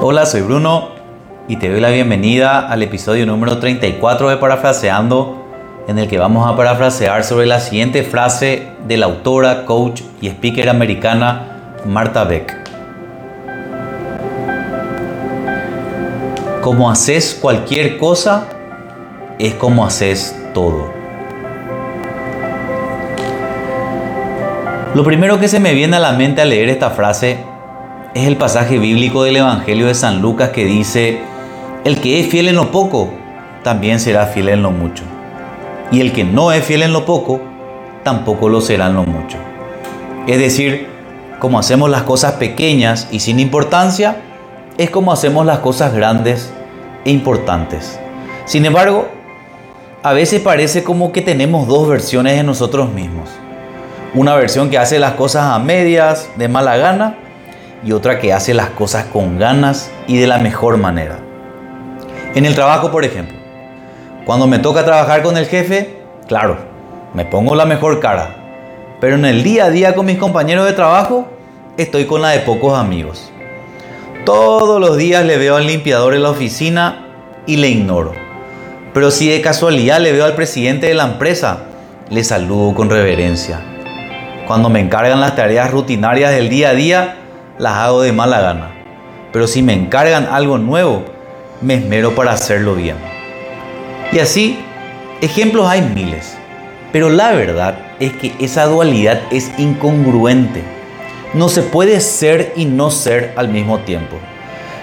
Hola, soy Bruno y te doy la bienvenida al episodio número 34 de Parafraseando, en el que vamos a parafrasear sobre la siguiente frase de la autora, coach y speaker americana Marta Beck. Como haces cualquier cosa, es como haces todo. Lo primero que se me viene a la mente al leer esta frase es el pasaje bíblico del Evangelio de San Lucas que dice, el que es fiel en lo poco, también será fiel en lo mucho. Y el que no es fiel en lo poco, tampoco lo será en lo mucho. Es decir, como hacemos las cosas pequeñas y sin importancia, es como hacemos las cosas grandes e importantes. Sin embargo, a veces parece como que tenemos dos versiones de nosotros mismos. Una versión que hace las cosas a medias, de mala gana, y otra que hace las cosas con ganas y de la mejor manera. En el trabajo, por ejemplo, cuando me toca trabajar con el jefe, claro, me pongo la mejor cara, pero en el día a día con mis compañeros de trabajo, estoy con la de pocos amigos. Todos los días le veo al limpiador en la oficina y le ignoro. Pero si de casualidad le veo al presidente de la empresa, le saludo con reverencia. Cuando me encargan las tareas rutinarias del día a día, las hago de mala gana. Pero si me encargan algo nuevo, me esmero para hacerlo bien. Y así, ejemplos hay miles. Pero la verdad es que esa dualidad es incongruente. No se puede ser y no ser al mismo tiempo.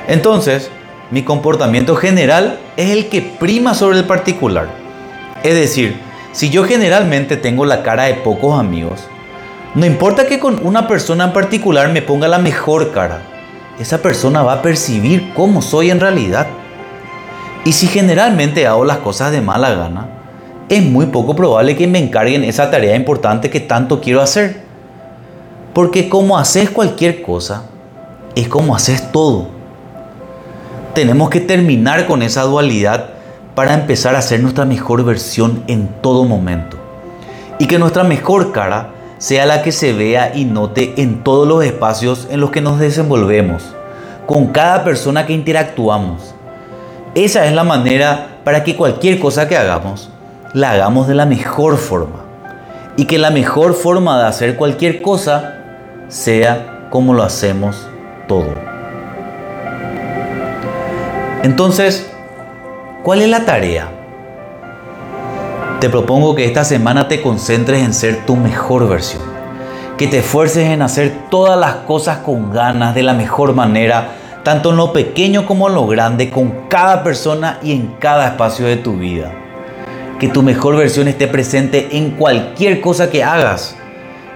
Entonces, mi comportamiento general es el que prima sobre el particular. Es decir, si yo generalmente tengo la cara de pocos amigos, no importa que con una persona en particular me ponga la mejor cara, esa persona va a percibir cómo soy en realidad. Y si generalmente hago las cosas de mala gana, es muy poco probable que me encarguen esa tarea importante que tanto quiero hacer. Porque como haces cualquier cosa, es como haces todo. Tenemos que terminar con esa dualidad para empezar a ser nuestra mejor versión en todo momento. Y que nuestra mejor cara sea la que se vea y note en todos los espacios en los que nos desenvolvemos, con cada persona que interactuamos. Esa es la manera para que cualquier cosa que hagamos, la hagamos de la mejor forma. Y que la mejor forma de hacer cualquier cosa sea como lo hacemos todo. Entonces, ¿cuál es la tarea? Te propongo que esta semana te concentres en ser tu mejor versión. Que te esfuerces en hacer todas las cosas con ganas, de la mejor manera, tanto en lo pequeño como en lo grande, con cada persona y en cada espacio de tu vida. Que tu mejor versión esté presente en cualquier cosa que hagas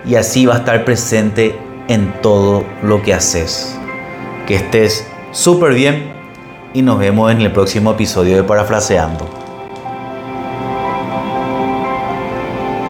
y así va a estar presente en todo lo que haces. Que estés súper bien y nos vemos en el próximo episodio de Parafraseando.